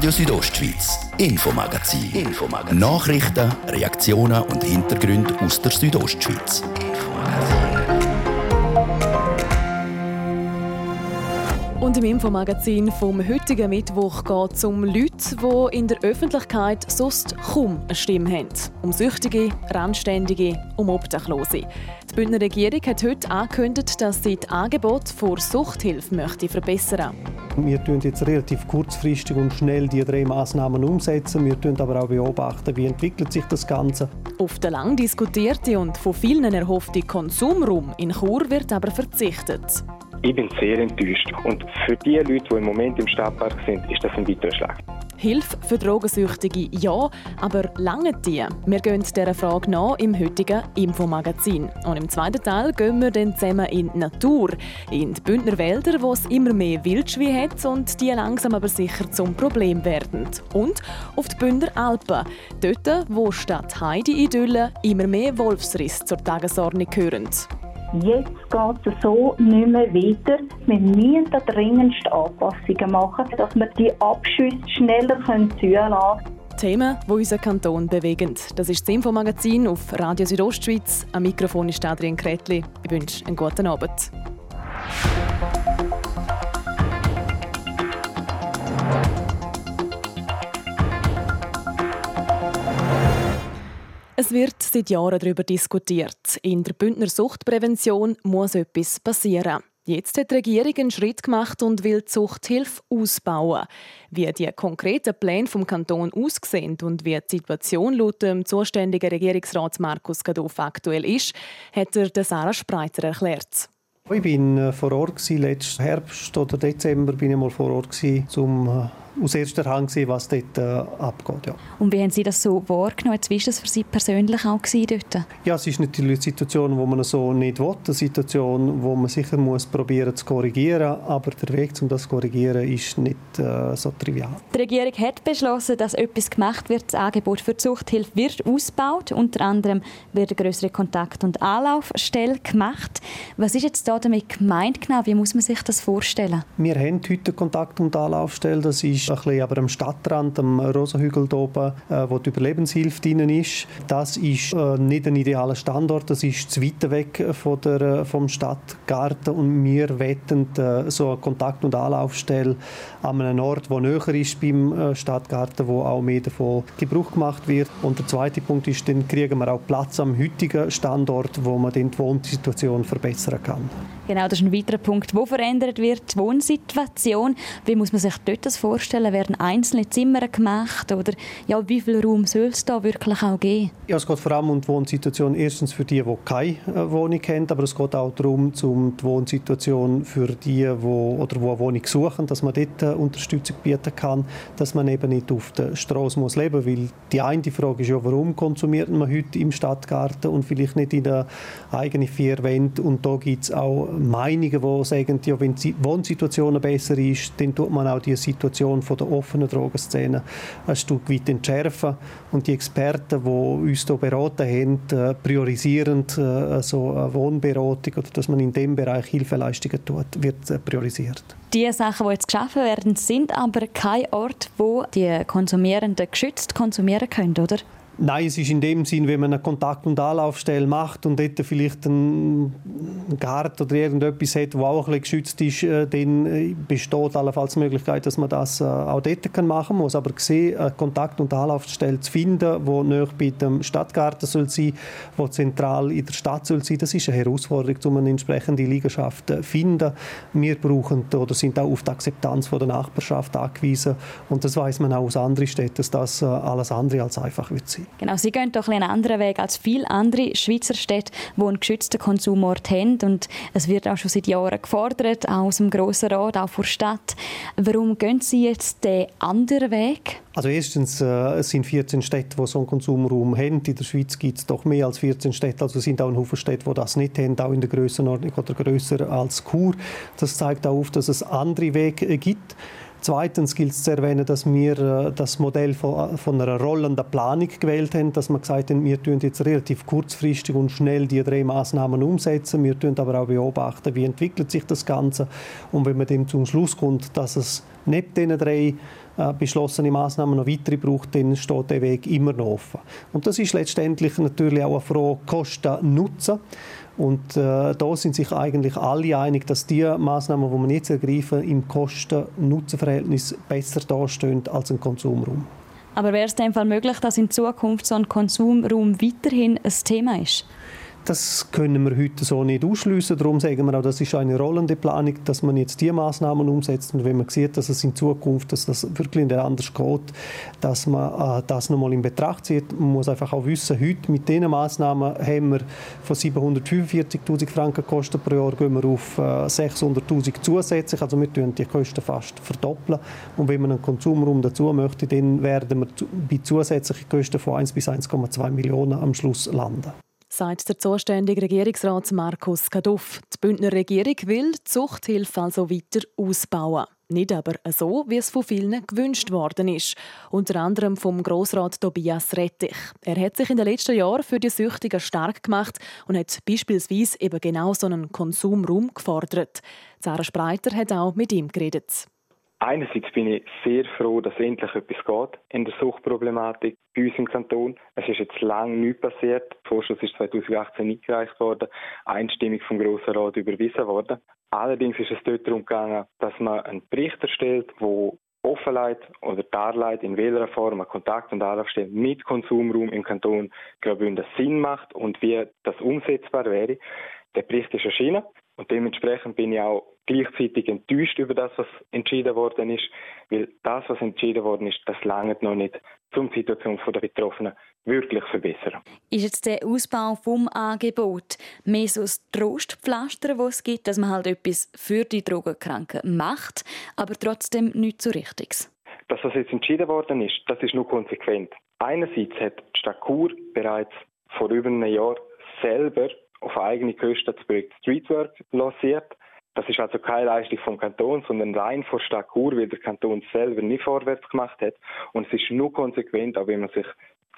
Radio Südostschweiz, Infomagazin. Infomagazin. Nachrichten, Reaktionen und Hintergründe aus der Südostschweiz. Und im Infomagazin vom heutigen Mittwoch geht es um Leute, die in der Öffentlichkeit sonst kaum eine Stimme haben. Um Süchtige, Randständige, um Obdachlose. Die Bündner Regierung hat heute angekündigt, dass sie das Angebot vor Suchthilfe möchte verbessern möchte. Wir tun jetzt relativ kurzfristig und schnell die drei Maßnahmen umsetzen. Wir tun aber auch beobachten, wie entwickelt sich das Ganze. Auf den lang diskutierte und von vielen erhoffte Konsumraum in Chur wird aber verzichtet. Ich bin sehr enttäuscht. Und für die Leute, die im Moment im Stadtpark sind, ist das ein weiterer Schlag. Hilfe für Drogensüchtige ja, aber lange die? Wir gehen dieser Frage nach im heutigen Infomagazin. Und im zweiten Teil gehen wir dann zusammen in die Natur, in die Bündner Wälder, wo es immer mehr Wildschweine hat und die langsam aber sicher zum Problem werden. Und auf die Bündner Alpen, dort, wo statt Heidi-Idylle immer mehr Wolfsriss zur Tagesordnung gehören. Jetzt geht es so nicht mehr weiter. Wir müssen da dringendst Anpassungen machen, dass wir die Abschüsse schneller zulassen können. Themen, die unseren Kanton bewegen. Das ist das Infomagazin auf Radio Südostschweiz. Am Mikrofon ist Adrian Kretli. Ich wünsche einen guten Abend. Es wird seit Jahren darüber diskutiert. In der Bündner Suchtprävention muss etwas passieren. Jetzt hat die Regierung einen Schritt gemacht und will die Suchthilfe ausbauen. Wie die konkreten Pläne vom Kanton aussehen und wie die Situation laut dem zuständigen Regierungsrat Markus Gadoff aktuell ist, hat er Sarah Spreiter erklärt. Ich bin äh, vor Ort letzten Herbst oder Dezember bin ich mal vor Ort um äh, aus erster Hand gesehen, was dort äh, abgeht. Ja. Und wie haben Sie das so wahrgenommen? Wie war das für Sie persönlich auch dort? Ja, es ist natürlich eine Situation, die man so nicht will. Eine Situation, wo man sicher muss probieren zu korrigieren, aber der Weg, um das zu korrigieren, ist nicht äh, so trivial. Die Regierung hat beschlossen, dass etwas gemacht wird. Das Angebot für die Suchthilfe wird ausgebaut. Unter anderem wird eine größere Kontakt- und Anlaufstelle gemacht. Was ist jetzt da damit gemeint genau? Wie muss man sich das vorstellen? Wir haben heute Kontakt- und Anlaufstelle. Das ist ein bisschen aber am Stadtrand, am Rosenhügel oben, äh, wo die Überlebenshilfe drin ist. Das ist äh, nicht ein idealer Standort, das ist zu weit weg von der, äh, vom Stadtgarten und wir wetten so eine Kontakt- und Anlaufstelle an einem Ort, wo näher ist beim Stadtgarten, wo auch mehr davon Gebrauch gemacht wird. Und der zweite Punkt ist, dann kriegen wir auch Platz am heutigen Standort, wo man dann die Wohnsituation verbessern kann. Genau, das ist ein weiterer Punkt, wo verändert wird, die Wohnsituation. Wie muss man sich dort das vorstellen? Werden einzelne Zimmer gemacht oder ja, wie viel Raum soll es da wirklich auch geben? Ja, es geht vor allem um die Wohnsituation erstens für die, die keine äh, Wohnung haben, aber es geht auch darum, um die Wohnsituation für die, die, oder die eine Wohnung suchen, dass man dort äh, Unterstützung bieten kann, dass man eben nicht auf der Straße muss leben. Weil die eine Frage ist ja, warum konsumiert man heute im Stadtgarten und vielleicht nicht in der eigenen vier Wänden. Und da gibt es auch Meinungen, die sagen, ja, wenn die Wohnsituation besser ist, dann tut man auch die Situation von der offenen Drogenszene ein Stück weit entschärfen. Und die Experten, die uns hier beraten haben, äh, priorisieren äh, also eine Wohnberatung oder dass man in dem Bereich Hilfeleistungen tut, wird äh, priorisiert. Die Sachen, die jetzt geschaffen werden, sind aber kein Ort, wo die Konsumierenden geschützt konsumieren können, oder? Nein, es ist in dem Sinn, wenn man eine Kontakt- und Anlaufstelle macht und dort vielleicht einen Garten oder irgendetwas hat, wo auch ein bisschen geschützt ist, äh, dann äh, besteht allenfalls die Möglichkeit, dass man das äh, auch dort machen kann. muss aber sehen, eine Kontakt- und Anlaufstelle zu finden, die näher bei dem Stadtgarten soll sein, die zentral in der Stadt soll sein, das ist eine Herausforderung, um eine entsprechende Liegenschaft zu finden. Wir brauchen oder sind auch auf die Akzeptanz der Nachbarschaft angewiesen und das weiß man auch aus anderen Städten, dass das alles andere als einfach wird sein. Genau, Sie gehen doch einen anderen Weg als viele andere Schweizer Städte, die einen geschützten Konsumort haben. Und es wird auch schon seit Jahren gefordert, auch aus dem Grossen Rat, auch vor der Stadt. Warum gehen Sie jetzt den anderen Weg? Also erstens, äh, es sind 14 Städte, die so einen Konsumraum haben. In der Schweiz gibt es doch mehr als 14 Städte. Also es sind auch ein Haufen Städte, die das nicht haben, auch in der Grössenordnung oder grösser als Chur. Das zeigt auch auf, dass es andere Wege gibt. Zweitens gilt es zu erwähnen, dass wir äh, das Modell von, von, einer rollenden Planung gewählt haben, dass wir gesagt haben, wir tun jetzt relativ kurzfristig und schnell die drei Maßnahmen umsetzen. Wir tun aber auch beobachten, wie entwickelt sich das Ganze und wenn man dem zum Schluss kommt, dass es neben diesen drei äh, beschlossene Maßnahmen noch weitere braucht, dann steht der Weg immer noch offen. Und das ist letztendlich natürlich auch eine Frage Kosten-Nutzen. Und äh, da sind sich eigentlich alle einig, dass die Maßnahmen, die man jetzt ergreifen, im Kosten-Nutzen-Verhältnis besser dastehen als ein Konsumraum. Aber wäre es in dem Fall möglich, dass in Zukunft so ein Konsumraum weiterhin ein Thema ist? Das können wir heute so nicht ausschließen. Darum sagen wir auch, das ist eine rollende Planung, dass man jetzt die Maßnahmen umsetzt. Und wenn man sieht, dass es in Zukunft dass das wirklich anders geht, dass man äh, das nochmal in Betracht zieht. Man muss einfach auch wissen, heute mit diesen Maßnahmen haben wir von 745.000 Franken Kosten pro Jahr gehen wir auf äh, 600.000 zusätzlich. Also wir tun die Kosten fast verdoppeln. Und wenn man einen Konsumraum dazu möchte, dann werden wir bei zusätzlichen Kosten von 1 bis 1,2 Millionen am Schluss landen sagt der zuständige Regierungsrat Markus Kaduff. Die Bündner Regierung will die Zuchthilfe also weiter ausbauen. Nicht aber so, wie es von vielen gewünscht worden ist. Unter anderem vom Grossrat Tobias Rettich. Er hat sich in den letzten Jahren für die Süchtigen stark gemacht und hat beispielsweise eben genau so einen Konsumraum gefordert. Sarah Spreiter hat auch mit ihm geredet. Einerseits bin ich sehr froh, dass endlich etwas geht in der Suchtproblematik bei uns im Kanton. Es ist jetzt lange nichts passiert. Der Vorschuss ist 2018 eingereicht worden, einstimmig vom Grossen Rat überwiesen worden. Allerdings ist es dort darum gegangen, dass man einen Bericht erstellt, wo Offenheit oder darlegt, in welcher Form ein Kontakt- und Anlaufstelle mit Konsumraum im Kanton Graubünden Sinn macht und wie das umsetzbar wäre. Der Bericht ist erschienen und dementsprechend bin ich auch gleichzeitig enttäuscht über das, was entschieden worden ist, weil das, was entschieden worden ist, das lange noch nicht, um die Situation der Betroffenen wirklich zu verbessern. Ist jetzt der Ausbau vom Angebot mehr so das Trostpflaster, das es gibt, dass man halt etwas für die Drogenkranken macht, aber trotzdem nichts so Richtiges? Das, was jetzt entschieden worden ist, das ist nur konsequent. Einerseits hat die Stadt Chur bereits vor über einem Jahr selber auf eigene Kosten das Projekt Streetwork lanciert. Das ist also keine Leistung vom Kanton, sondern rein von Stadt Chur, weil der Kanton selber nicht vorwärts gemacht hat. Und es ist nur konsequent, auch wenn man sich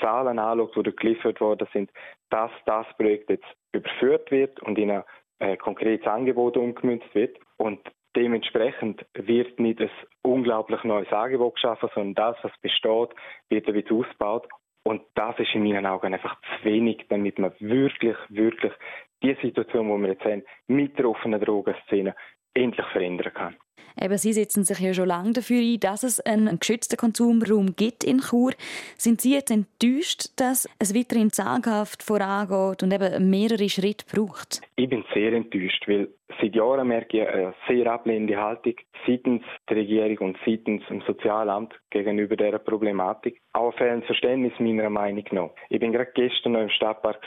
Zahlen anschaut, die geliefert worden sind, dass das Projekt jetzt überführt wird und in ein äh, konkretes Angebot umgemünzt wird. Und dementsprechend wird nicht ein unglaublich neues Angebot geschaffen, sondern das, was besteht, wird wieder ausgebaut. Und das ist in meinen Augen einfach zu wenig, damit man wirklich, wirklich die Situation, die wir jetzt haben, mit der offenen Drogenszene endlich verändern kann. Eben, Sie setzen sich ja schon lange dafür ein, dass es einen geschützten Konsumraum gibt in Chur. Sind Sie jetzt enttäuscht, dass es weiterhin zaghaft vorangeht und eben mehrere Schritte braucht? Ich bin sehr enttäuscht, weil seit Jahren merke ich eine sehr ablehnende Haltung seitens der Regierung und seitens dem Sozialamt gegenüber dieser Problematik. Auch ein Verständnis meiner Meinung nach. Ich bin gerade gestern noch im Stadtpark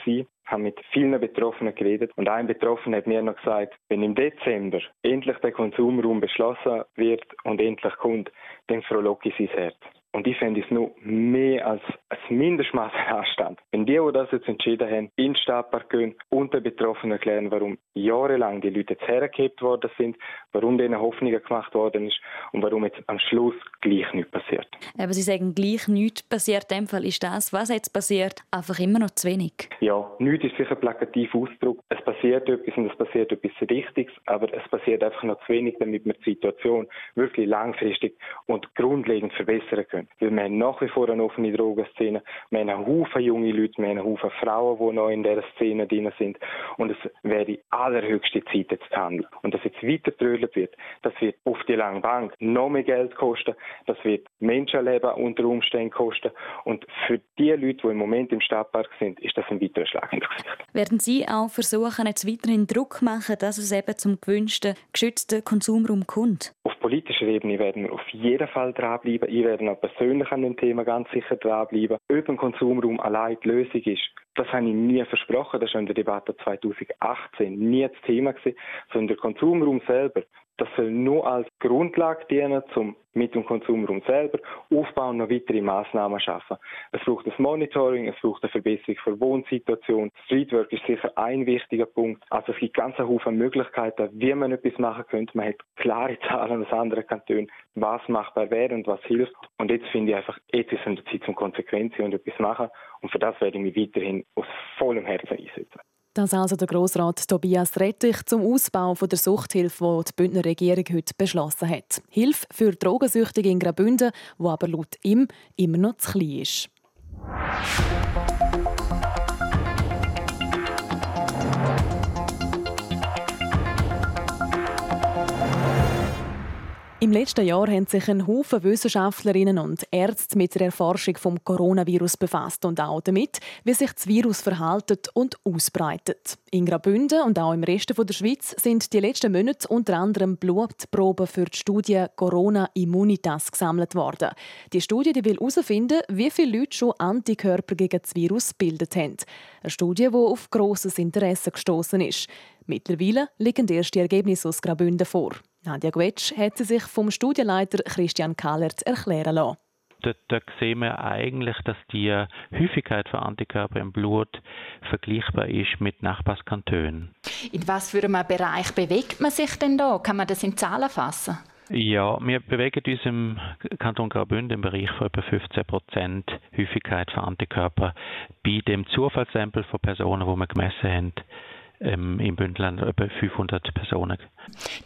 habe mit vielen Betroffenen geredet und ein Betroffener hat mir noch gesagt, wenn im Dezember endlich der Konsumraum beschlossen wird und endlich kommt, dann frohlocke ich sein Herz. Und ich fände es nur mehr als ein Mindestmaß an Anstand. Wenn die, die das jetzt entschieden haben, in den Stadtpark gehen und den Betroffenen erklären, warum jahrelang die Leute jetzt hergehebt worden sind, warum denen Hoffnungen gemacht worden ist und warum jetzt am Schluss gleich nichts passiert. Aber Sie sagen, gleich nichts passiert. In dem Fall ist das, was jetzt passiert, einfach immer noch zu wenig. Ja, nichts ist sicher ein plakativer Ausdruck. Es passiert etwas und es passiert etwas Richtiges, aber es passiert einfach noch zu wenig, damit wir die Situation wirklich langfristig und grundlegend verbessern können. Weil wir haben nach wie vor eine offene Drogenszene, wir haben einen Haufen junge Leute, wir haben einen Haufen Frauen, die noch in dieser Szene drin sind und es wäre die allerhöchste Zeit jetzt zu handeln. Und dass jetzt weiter wird, das wird auf die lange Bank noch mehr Geld kosten, das wird Menschenleben unter Umständen kosten und für die Leute, die im Moment im Stadtpark sind, ist das ein weiterer Schlag ins Gesicht. Werden Sie auch versuchen, jetzt weiterhin Druck machen, dass es eben zum gewünschten, geschützten Konsumraum kommt? Politischer Ebene werden wir auf jeden Fall dranbleiben. Ich werde auch persönlich an dem Thema ganz sicher dranbleiben. Ob ein Konsumraum allein die Lösung ist, das habe ich nie versprochen. Das war in der Debatte 2018 nie das Thema sondern der Konsumraum selber das soll nur als Grundlage dienen, um mit dem Konsumraum selber aufbauen und noch weitere Massnahmen schaffen. Es braucht das Monitoring, es braucht eine Verbesserung der Wohnsituation. Streetwork ist sicher ein wichtiger Punkt. Also es gibt ganz viele Möglichkeiten, wie man etwas machen könnte. Man hat klare Zahlen aus anderen Kantonen, was machbar wäre und was hilft. Und jetzt finde ich einfach, jetzt ist es Zeit zum Konsequenzen und etwas machen. Und für das werde ich mich weiterhin aus vollem Herzen einsetzen. Das also der Grossrat Tobias Rettich zum Ausbau der Suchthilfe, die die Bündner Regierung heute beschlossen hat. Hilfe für Drogensüchtige in Graubünden, wo aber laut ihm immer noch zu klein ist. Im letzten Jahr haben sich ein Haufen Wissenschaftlerinnen und Ärzte mit der Erforschung vom Coronavirus befasst und auch damit, wie sich das Virus verhaltet und ausbreitet. In Graubünden und auch im Rest der Schweiz sind die letzten Monate unter anderem Blutproben für die Studie Corona Immunitas gesammelt worden. Die Studie die will herausfinden, wie viele Leute schon Antikörper gegen das Virus gebildet haben. Eine Studie, die auf grosses Interesse gestoßen ist. Mittlerweile liegen erste Ergebnisse aus Graubünden vor. Nadja Gwetsch hat sie sich vom Studienleiter Christian Kallert erklären lassen. Dort, dort sehen wir eigentlich, dass die Häufigkeit von Antikörpern im Blut vergleichbar ist mit Nachbarskantonen. In was für einem Bereich bewegt man sich denn da? Kann man das in Zahlen fassen? Ja, wir bewegen uns im Kanton Graubünden im Bereich von etwa 15 Prozent Häufigkeit von Antikörpern bei dem Zufallssample von Personen, die wir gemessen haben ähm, im Bündnerland etwa 500 Personen.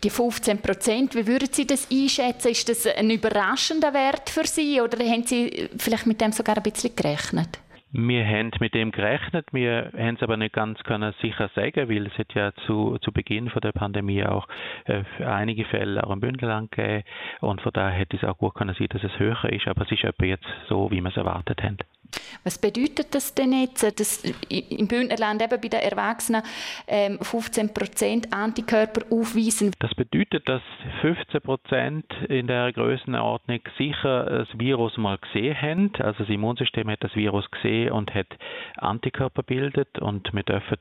Die 15 Prozent, wie würden Sie das einschätzen? Ist das ein überraschender Wert für Sie oder haben Sie vielleicht mit dem sogar ein bisschen gerechnet? Wir haben mit dem gerechnet, wir haben es aber nicht ganz können sicher sagen, weil es hat ja zu, zu Beginn von der Pandemie auch äh, einige Fälle auch im Bündnerland gegeben und von daher hätte es auch gut können sein, dass es höher ist, aber es ist etwa jetzt so, wie wir es erwartet haben. Was bedeutet das denn jetzt, dass im Bündnerland eben bei den Erwachsenen 15 ähm, Prozent Antikörper aufweisen? Das bedeutet, dass 15 Prozent in der Größenordnung sicher das Virus mal gesehen haben. Also das Immunsystem hat das Virus gesehen und hat Antikörper bildet und wir dürfen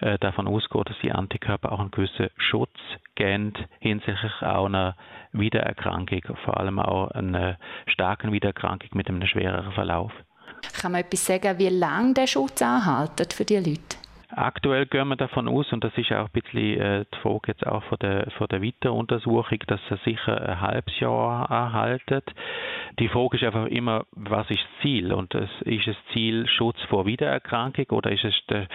äh, davon ausgehen, dass die Antikörper auch einen gewissen Schutz geben hinsichtlich auch einer Wiedererkrankung, vor allem auch einer starken Wiedererkrankung mit einem schwereren Verlauf. Kann man etwas sagen, wie lange der Schutz anhält für die Leute? Aktuell gehen wir davon aus, und das ist auch ein bisschen äh, die Frage jetzt auch von der, von der Weiteruntersuchung, dass er sicher ein halbes Jahr anhaltet. Die Frage ist einfach immer, was ist das Ziel? Und es, ist das Ziel Schutz vor Wiedererkrankung oder ist es das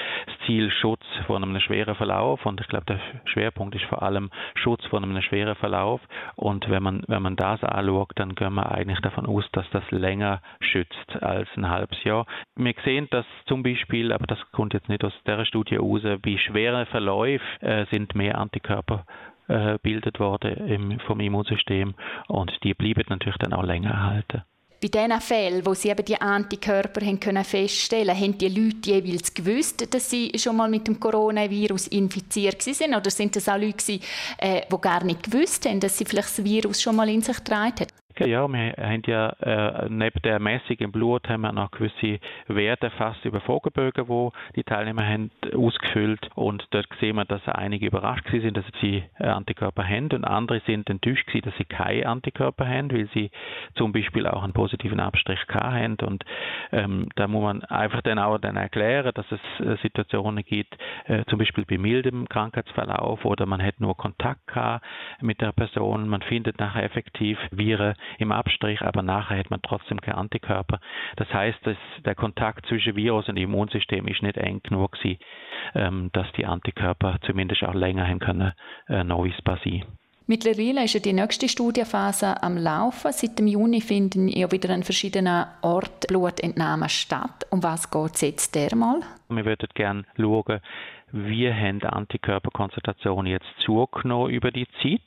Ziel Schutz vor einem schweren Verlauf? Und ich glaube, der Schwerpunkt ist vor allem Schutz vor einem schweren Verlauf. Und wenn man, wenn man das anschaut, dann gehen wir eigentlich davon aus, dass das länger schützt als ein halbes Jahr. Wir sehen dass zum Beispiel, aber das kommt jetzt nicht aus der einer Studie heraus, bei schweren Verläufen äh, sind mehr Antikörper äh, bildet worden im, vom Immunsystem und die bleiben natürlich dann auch länger erhalten. Bei diesen Fällen, wo sie eben die Antikörper haben können feststellen haben die Leute jeweils gewusst, dass sie schon mal mit dem Coronavirus infiziert sind? Oder sind das auch Leute, die äh, gar nicht gewusst haben, dass sie vielleicht das Virus schon mal in sich getragen haben? Ja, wir haben ja äh, neben der Messung im Blut haben wir noch gewisse Werte fast über Fragebögen, wo die Teilnehmer haben ausgefüllt. Und dort sehen wir, dass einige überrascht sind, dass sie Antikörper haben. Und andere sind enttäuscht gewesen, dass sie keine Antikörper haben, weil sie zum Beispiel auch einen positiven Abstrich haben. Und ähm, da muss man einfach dann auch dann erklären, dass es äh, Situationen gibt, äh, zum Beispiel bei mildem Krankheitsverlauf oder man hat nur Kontakt gehabt mit der Person, man findet nachher effektiv Viren im Abstrich, aber nachher hat man trotzdem keine Antikörper. Das heißt, dass der Kontakt zwischen Virus und Immunsystem ist nicht eng genug gewesen, ähm, dass die Antikörper zumindest auch länger haben können, äh, nachweisbar sein. Mittlerweile ist ja die nächste Studienphase am Laufen. Seit dem Juni finden ja wieder an verschiedenen Orten Blutentnahmen statt. Um was geht es jetzt dermal? Wir würden gerne schauen, wie haben die Antikörperkonzentrationen jetzt zugenommen über die Zeit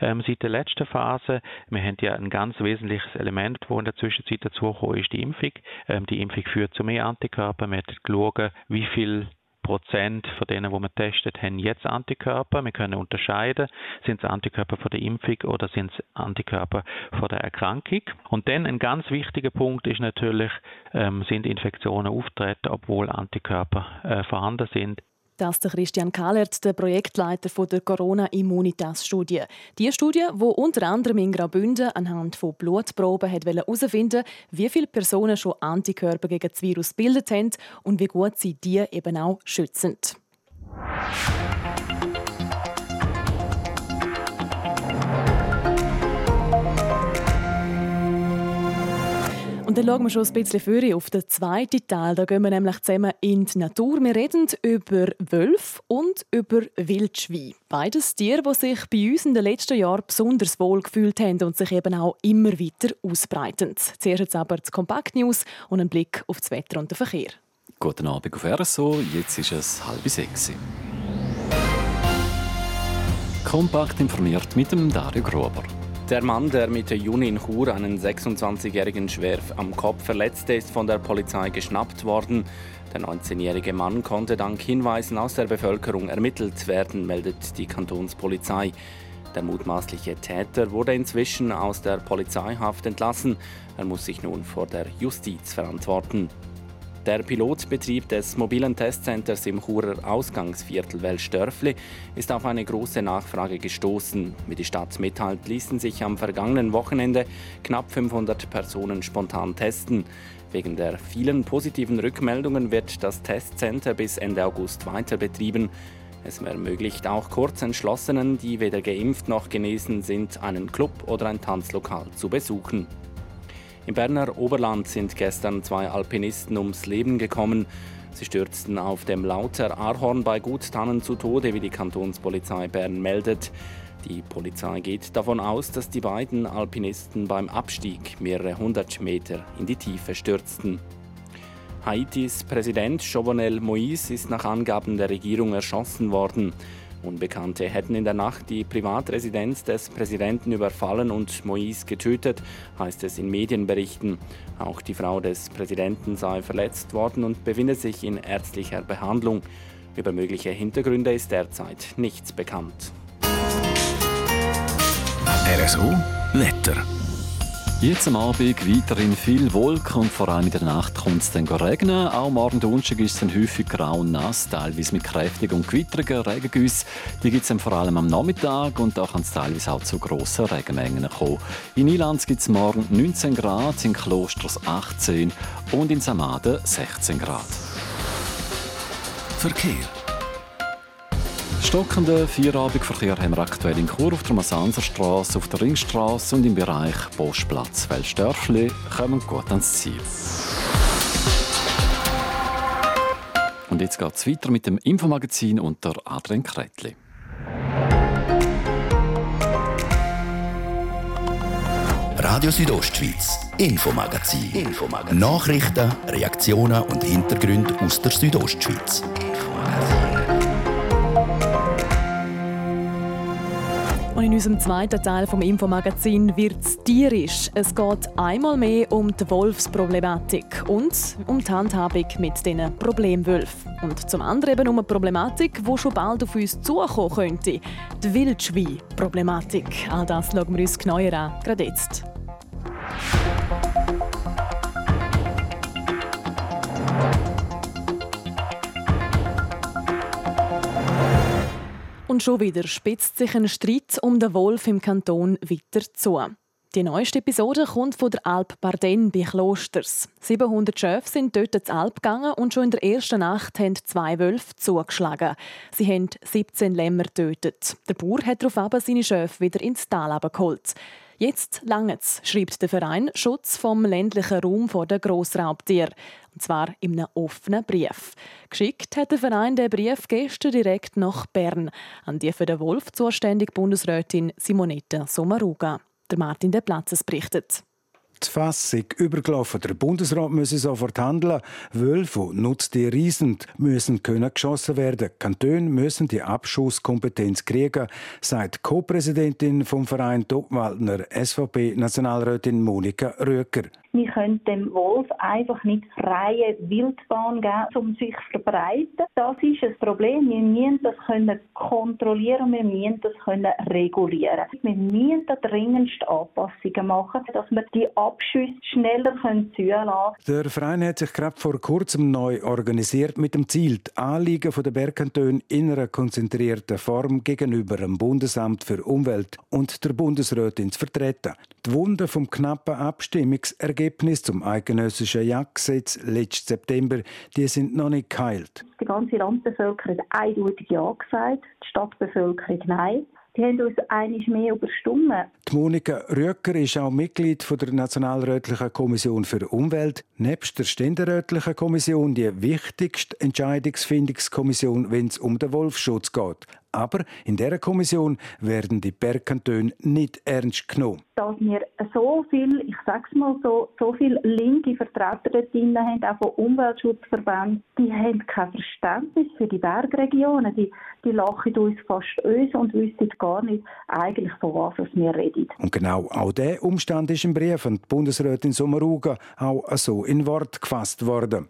ähm, seit der letzten Phase. Wir haben ja ein ganz wesentliches Element, das in der Zwischenzeit dazugekommen ist, die Impfung. Ähm, die Impfung führt zu mehr Antikörpern. Wir haben geschaut, wie viel Prozent von denen, die wir testet, haben jetzt Antikörper. Wir können unterscheiden, sind es Antikörper von der Impfung oder sind es Antikörper von der Erkrankung. Und dann ein ganz wichtiger Punkt ist natürlich, ähm, sind Infektionen auftreten, obwohl Antikörper äh, vorhanden sind. Das ist Christian Kahlert, der Projektleiter der Corona-Immunitas-Studie. Die Studie, die unter anderem in Graubünden anhand von Blutproben herausfinden wie viele Personen schon Antikörper gegen das Virus bildet haben und wie gut sie die eben auch schützen. Dann schauen wir schon ein bisschen früher auf den zweiten Teil. Da gehen wir nämlich zusammen in die Natur. Wir reden über Wölfe und über Wildschwein. Beides Tiere, die sich bei uns in den letzten Jahren besonders wohl gefühlt haben und sich eben auch immer weiter ausbreiten. Zuerst jetzt aber das Kompakt-News und ein Blick auf das Wetter und den Verkehr. Guten Abend auf RSO, jetzt ist es halb sechs. Kompakt informiert mit dem Dario Grober. Der Mann, der Mitte Juni in Chur einen 26-Jährigen schwer am Kopf verletzte, ist von der Polizei geschnappt worden. Der 19-jährige Mann konnte dank Hinweisen aus der Bevölkerung ermittelt werden, meldet die Kantonspolizei. Der mutmaßliche Täter wurde inzwischen aus der Polizeihaft entlassen. Er muss sich nun vor der Justiz verantworten. Der Pilotbetrieb des mobilen Testcenters im Churer Ausgangsviertel Welsdörfli ist auf eine große Nachfrage gestoßen. Wie die Stadt mitteilt, ließen sich am vergangenen Wochenende knapp 500 Personen spontan testen. Wegen der vielen positiven Rückmeldungen wird das Testcenter bis Ende August weiter betrieben. Es ermöglicht auch Kurzentschlossenen, die weder geimpft noch genesen sind, einen Club oder ein Tanzlokal zu besuchen. Im Berner Oberland sind gestern zwei Alpinisten ums Leben gekommen. Sie stürzten auf dem Lauter Arhorn bei Guttannen zu Tode, wie die Kantonspolizei Bern meldet. Die Polizei geht davon aus, dass die beiden Alpinisten beim Abstieg mehrere hundert Meter in die Tiefe stürzten. Haitis Präsident Jovenel Moïse ist nach Angaben der Regierung erschossen worden. Unbekannte hätten in der Nacht die Privatresidenz des Präsidenten überfallen und Moïse getötet, heißt es in Medienberichten. Auch die Frau des Präsidenten sei verletzt worden und befindet sich in ärztlicher Behandlung. Über mögliche Hintergründe ist derzeit nichts bekannt. RSO Wetter. Jetzt am Abend weiterhin viel Wolken und vor allem in der Nacht kommt es dann regnen. Auch morgen Donnerstag ist es dann häufig grau und nass, teilweise mit kräftigen und gewitterigen Regengüssen. Die gibt es vor allem am Nachmittag und da kann es teilweise auch zu grossen Regenmengen kommen. In Ilanz gibt es morgen 19 Grad, in Klosters 18 und in Samaden 16 Grad. Verkehr. Stockenden Feierabendverkehr haben wir aktuell in Chur auf der Masanserstraße, auf der Ringstraße und im Bereich Postplatz Welsdörfli kommen gut ans Ziel. Und jetzt geht es weiter mit dem Infomagazin unter Adrian Kretli. Radio Südostschweiz, Infomagazin. Infomagazin. Nachrichten, Reaktionen und Hintergründe aus der Südostschweiz. Und in unserem zweiten Teil vom Infomagazin wird es tierisch. Es geht einmal mehr um die Wolfsproblematik und um die Handhabung mit diesen Problemwölfen. Und zum anderen eben um eine Problematik, die schon bald auf uns zukommen könnte. Die Wildschwein-Problematik. All das schauen wir uns genauer an, gerade jetzt. Und schon wieder spitzt sich ein Streit um den Wolf im Kanton weiter zu. Die neueste Episode kommt von der Alp Barden bei Klosters. 700 Schöfe sind dort ins Alp gegangen und schon in der ersten Nacht haben zwei Wölfe zugeschlagen. Sie haben 17 Lämmer getötet. Der Bauer hat daraufhin seine Schöfe wieder ins Tal geholt. Jetzt langt's, schreibt der Verein Schutz vom ländlichen Raum vor den Grossraubtieren. Und zwar in einem offenen Brief. Geschickt hat der Verein den Brief gestern direkt nach Bern an die für den Wolf zuständige Bundesrätin Simonetta Sommaruga. Der Martin De Platzes berichtet. Die Fassung übergelaufen. Der Bundesrat müsse sofort handeln. Wölfe, Nutztiere sind, müssen können geschossen werden. Kantone müssen die Abschusskompetenz kriegen, sagt Co-Präsidentin vom Verein Topwaldner SVP-Nationalrätin Monika Röker. Wir können dem Wolf einfach nicht freie Wildbahn geben, um sich zu verbreiten. Das ist ein Problem. Wir müssen das können kontrollieren, wir müssen das können regulieren. Wir müssen da dringendst Anpassungen machen, dass wir die Abschüsse schneller können zulassen Der Verein hat sich gerade vor kurzem neu organisiert mit dem Ziel, die Anliegen der Bergkantone in einer konzentrierten Form gegenüber dem Bundesamt für Umwelt und der Bundesrätin zu vertreten. Die Wunden vom knappen Abstimmungsergebnis zum eidgenössischen Jagdgesetz letzten September, die sind noch nicht geheilt. Die ganze Landbevölkerung hat eindeutig Ja gesagt, die Stadtbevölkerung nein. Sie haben uns einiges mehr überstimmt. Die Monika Röcker ist auch Mitglied der Nationalrätlichen Kommission für Umwelt. Nebst der Ständerätlichen Kommission die wichtigste Entscheidungsfindungskommission, wenn es um den Wolfschutz geht. Aber in dieser Kommission werden die Bergkantone nicht ernst genommen. Dass wir so viel, ich sag's mal so, so viele linke Vertreter dort drin haben, auch von Umweltschutzverbänden, die haben kein Verständnis für die Bergregionen. Die, die lachen uns fast uns und wissen gar nicht eigentlich, von was wir reden. Und genau auch dieser Umstand ist im Brief von Bundesrätin Sommaruga auch so in Wort gefasst worden.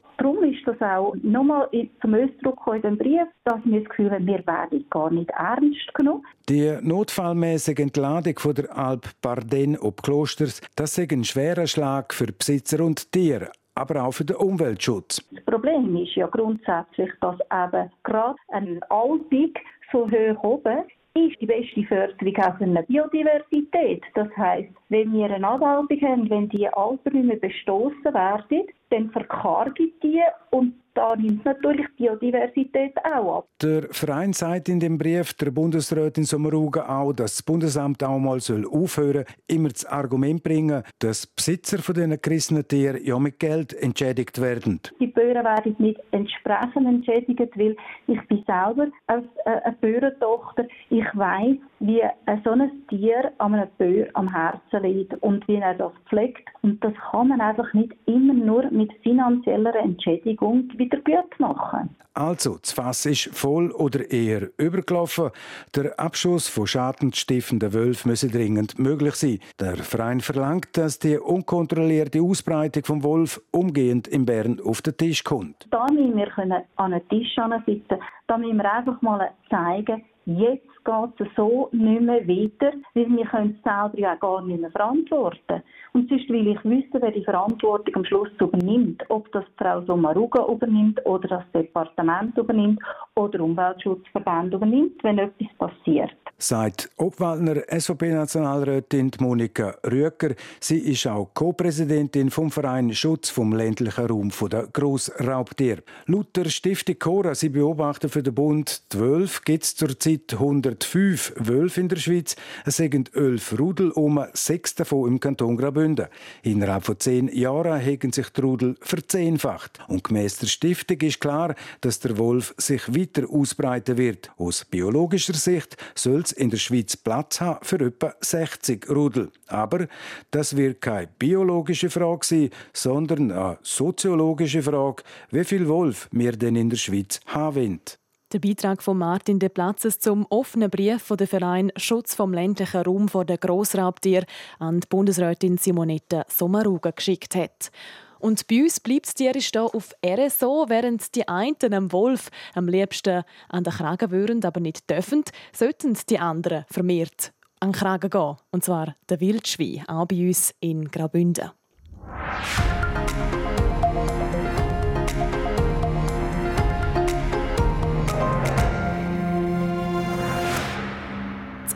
Ist das auch nochmal zum Ausdruck in dem Brief, dass wir das Gefühl haben, wir werden gar nicht ernst genommen. Die notfallmäßige Entladung von der Alp Barden ob Klosters, das ist ein schwerer Schlag für Besitzer und Tiere aber auch für den Umweltschutz. Das Problem ist ja grundsätzlich, dass eben gerade eine Alpung so hoch oben ist die beste Förderung auch für eine Biodiversität. Das heißt, wenn wir eine Abwaltung haben, wenn die Alpen nicht mehr bestoßen werden, dann verkargen die und da nimmt natürlich die Biodiversität auch ab. Der Verein sagt in dem Brief der Bundesrätin Sommaruga auch, dass das Bundesamt auch mal soll aufhören immer das Argument bringen, dass Besitzer von diesen gerissenen Tieren ja mit Geld entschädigt werden. Die Bauern werden nicht entsprechend entschädigt, weil ich bin selber als äh, eine Bauerntochter. Ich weiß, wie so ein Tier an einem Bauer am Herzen liegt und wie er das pflegt. Und das kann man einfach nicht immer nur mit finanzieller Entschädigung wieder gut machen. Also, das Fass ist voll oder eher übergelaufen. Der Abschuss von schadensstiftenden Wölfen müsse dringend möglich sein. Der Verein verlangt, dass die unkontrollierte Ausbreitung vom Wolf umgehend in Bern auf den Tisch kommt. Da müssen wir an den Tisch sitzen. Da müssen wir einfach mal zeigen, jetzt geht es so nicht mehr weiter, weil wir können es selber ja gar nicht mehr verantworten. Und sonst will ich wissen, wer die Verantwortung am Schluss übernimmt. Ob das Frau Sommaruga übernimmt oder das Departement übernimmt oder Umweltschutzverband übernimmt, wenn etwas passiert. Sagt Obwaldner SVP-Nationalrätin Monika Rüecker. Sie ist auch Co-Präsidentin vom Verein Schutz vom ländlichen Raum der Grossraubtier. Laut der Stiftung Cora, sie beobachten für den Bund 12, gibt es zurzeit 105 Wölfe in der Schweiz. Es sind 11 Rudel um, sechs davon im Kanton Graubünden. Innerhalb von zehn Jahren haben sich die Rudel verzehnfacht. Und gemäss der Stiftung ist klar, dass der Wolf sich weiter ausbreiten wird. Aus biologischer Sicht soll es in der Schweiz Platz haben für etwa 60 Rudel. Aber das wird keine biologische Frage sein, sondern eine soziologische Frage, wie viel Wolf wir denn in der Schweiz haben. Der Beitrag von Martin de Platzes zum offenen Brief von der Verein Schutz vom ländlichen Raum vor der Grossraubtier an die Bundesrätin Simonetta Sommaruga geschickt hat. Und bei uns bleibt es tierisch hier auf RSO, während die einen am Wolf am liebsten an den Kragen würden, aber nicht dürfen, sollten die anderen vermehrt an den Kragen gehen. Und zwar der Wildschwein, auch bei uns in Graubünden.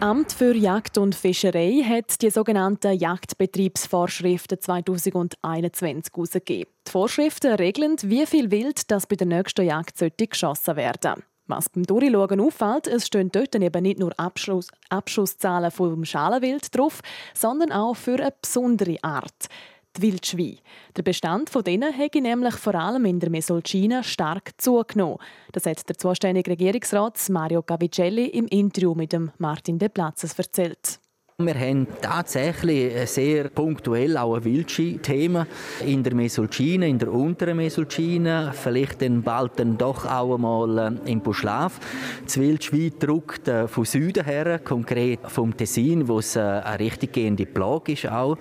Das Amt für Jagd und Fischerei hat die sogenannten Jagdbetriebsvorschriften 2021 herausgegeben. Die Vorschriften regeln, wie viel Wild das bei der nächsten Jagd geschossen werden was beim Durchschauen auffällt, es stehen dort eben nicht nur Abschuss, Abschusszahlen vom Schalenwild drauf, sondern auch für eine besondere Art die Wildschweine. Der Bestand von denen hätte nämlich vor allem in der Mesolcina stark zugenommen. Das hat der zuständige Regierungsrat Mario Cavicelli im Interview mit dem Martin De Platzes erzählt. Wir haben tatsächlich sehr punktuell auch ein Wildski-Thema in der Mesolcina, in der unteren Mesolcina, vielleicht dann bald dann doch auch einmal äh, im Buschlaf. Das Wildschwein drückt äh, von Süden her, konkret vom Tessin, wo es äh, eine richtig gehende Plage ist auch.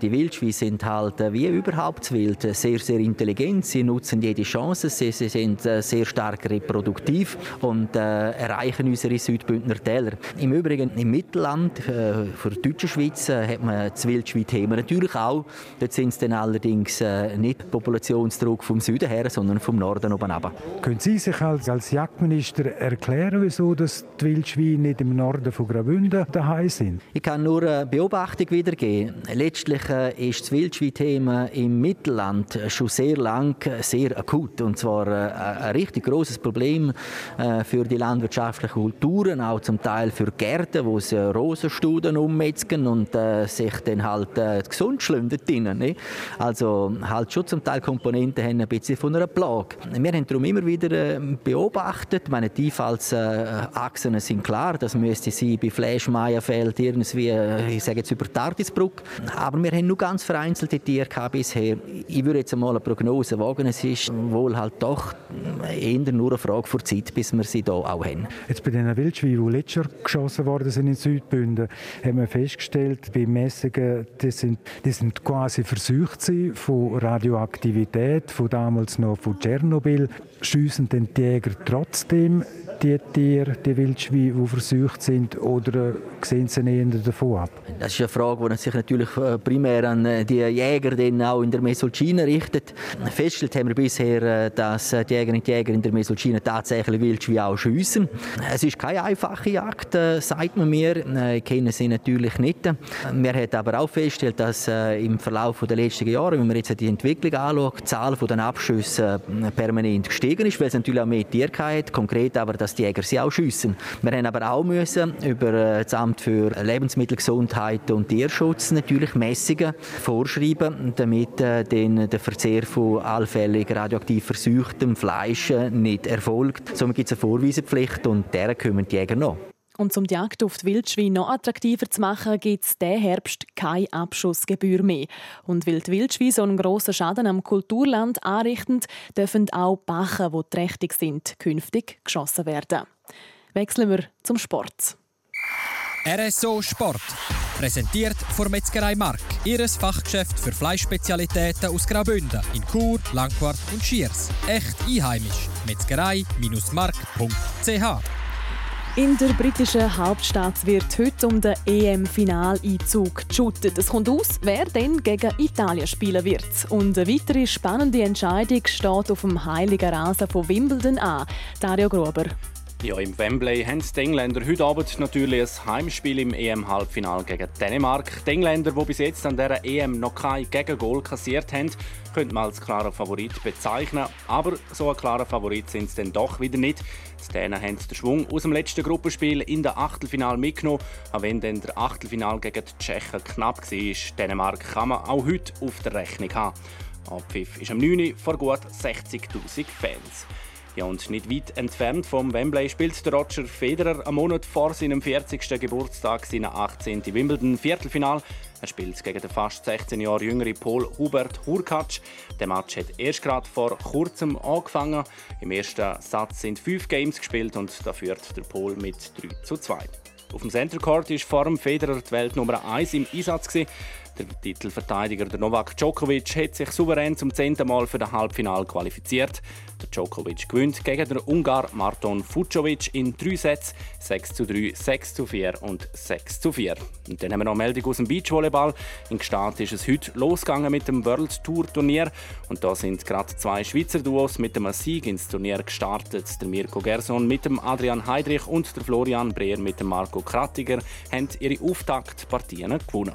Die Wildschweine sind halt wie überhaupt das Wild sehr, sehr intelligent. Sie nutzen jede Chance, sie, sie sind sehr stark reproduktiv und äh, erreichen unsere Südbündner Täler. Im Übrigen im Mittelland auf der deutschen Schweiz äh, hat man das Wildschwein-Thema natürlich auch. Dort sind es dann allerdings äh, nicht Populationsdruck vom Süden her, sondern vom Norden oben runter. Können Sie sich als, als Jagdminister erklären, wieso dass die Wildschweine nicht im Norden von Graubünden daheim sind? Ich kann nur eine Beobachtung wiedergeben. Letztlich äh, ist das Wildschwein-Thema im Mittelland schon sehr lang sehr akut und zwar äh, ein richtig großes Problem äh, für die landwirtschaftlichen Kulturen, auch zum Teil für Gärten, wo sie Rosenstuden ummetzgen und äh, sich dann halt äh, gesund schlünden drinnen. Ne? Also halt schon zum Teil Komponenten haben ein bisschen von einer Plage. Wir haben darum immer wieder äh, beobachtet, meine Einfallsachsen sind klar, das müsste sie bei Fleischmeierfeld irgendwie, äh, ich sage jetzt über Tardisbruck, aber wir haben nur ganz vereinzelte Tiere bisher. Ich würde jetzt einmal eine Prognose wagen, es ist wohl halt doch eher nur eine Frage vor Zeit, bis wir sie hier auch haben. Jetzt bei den Wildschweinen, die letztes Jahr geschossen worden sind in Südbünden, haben wir festgestellt, bei Messungen, die sind, die sind quasi versucht von Radioaktivität, von damals noch von Tschernobyl. Schiessen den Jäger trotzdem die Tiere, die Wildschweine, die versucht sind, oder sehen sie eher davon ab? Das ist eine Frage, die sich natürlich äh, primär an äh, die Jäger auch in der Mesolcina richtet. Festgestellt haben wir bisher, äh, dass die Jägerinnen und Jäger in der Mesolcina tatsächlich Wildschweine auch schiessen. Es ist keine einfache Jagd, sagt man mir. Ich kenne sie natürlich nicht. Wir haben aber auch festgestellt, dass im Verlauf der letzten Jahre, wenn man jetzt die Entwicklung anschaut, die Zahl der Abschüsse permanent gestiegen ist, weil es natürlich auch mehr Tiere hat. Konkret aber, dass die Jäger sie auch schiessen. Wir haben aber auch müssen über das Amt für Lebensmittelgesundheit und Tierschutz natürlich Messungen vorschreiben, damit äh, den, der Verzehr von allfällig radioaktiv versuchtem Fleisch äh, nicht erfolgt. Somit gibt es eine Vorweisepflicht und deren kümmern die Jäger noch. Und um die Jagd auf die Wildschweine noch attraktiver zu machen, gibt es diesen Herbst keine Abschussgebühr mehr. Und weil die Wildschweine so einen grossen Schaden am Kulturland anrichten, dürfen auch Bachen, die trächtig sind, künftig geschossen werden. Wechseln wir zum Sport. RSO Sport. Präsentiert von Metzgerei Mark. Ihres Fachgeschäft für Fleischspezialitäten aus Graubünden in Chur, Langquart und Schiers. Echt einheimisch. Metzgerei-mark.ch in der britischen Hauptstadt wird heute um den EM-Finaleinzug geshootet. Es kommt aus, wer denn gegen Italien spielen wird. Und eine weitere spannende Entscheidung steht auf dem heiligen Rasen von Wimbledon an. Dario Gruber. Ja, im Wembley haben die Engländer heute Abend natürlich ein Heimspiel im EM-Halbfinale gegen Dänemark. Die Engländer, die bis jetzt an dieser EM noch kein Gegengol kassiert haben, könnte man als klarer Favorit bezeichnen. Aber so ein klarer Favorit sind sie dann doch wieder nicht. Die Dänen haben den Schwung aus dem letzten Gruppenspiel in der Achtelfinal mitgenommen, auch wenn dann der Achtelfinal gegen die Tschechen knapp war. Dänemark kann man auch heute auf der Rechnung haben. Abpfiff ist am 9. vor gut 60'000 Fans. Ja, und nicht weit entfernt vom Wembley spielt der Roger Federer am Monat vor seinem 40. Geburtstag seine 18. Wimbledon Viertelfinal. Er spielt gegen den fast 16 Jahre jüngeren Paul Hubert Hurkacz. Der Match hat erst gerade vor kurzem angefangen. Im ersten Satz sind fünf Games gespielt und da führt der Paul mit 3 zu 2. Auf dem Center Court ist vor dem Federer die Welt Nummer 1 im Einsatz. Gewesen. Der Titelverteidiger der Novak Djokovic hat sich souverän zum zehnten Mal für das Halbfinale qualifiziert. Der Djokovic gewinnt gegen den Ungar Marton Fucovic in drei Sätzen 6 zu 3, 6 zu 4 und 6 zu 4. Und dann haben wir noch eine Meldung aus dem Beachvolleyball. In Gstaad ist es heute losgegangen mit dem World Tour Turnier und da sind gerade zwei Schweizer Duos mit dem Sieg ins Turnier gestartet. Der Mirko Gerson mit dem Adrian Heidrich und der Florian Breer mit dem Marco Krattiger haben ihre Auftaktpartien gewonnen.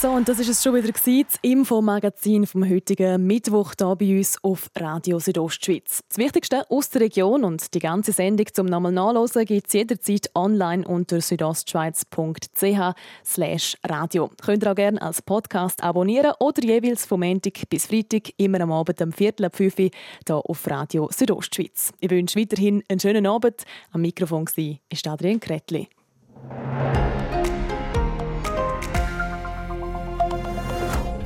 so, und das ist es schon wieder gewesen, das Infomagazin vom heutigen Mittwoch hier bei uns auf Radio Südostschweiz. Das Wichtigste aus der Region und die ganze Sendung zum nochmal nachlesen gibt es jederzeit online unter südostschweiz.ch radio. Könnt ihr auch gerne als Podcast abonnieren oder jeweils vom Montag bis Freitag immer am Abend um Viertel ab 5 Uhr hier auf Radio Südostschweiz. Ich wünsche weiterhin einen schönen Abend. Am Mikrofon war Adrian Kretli.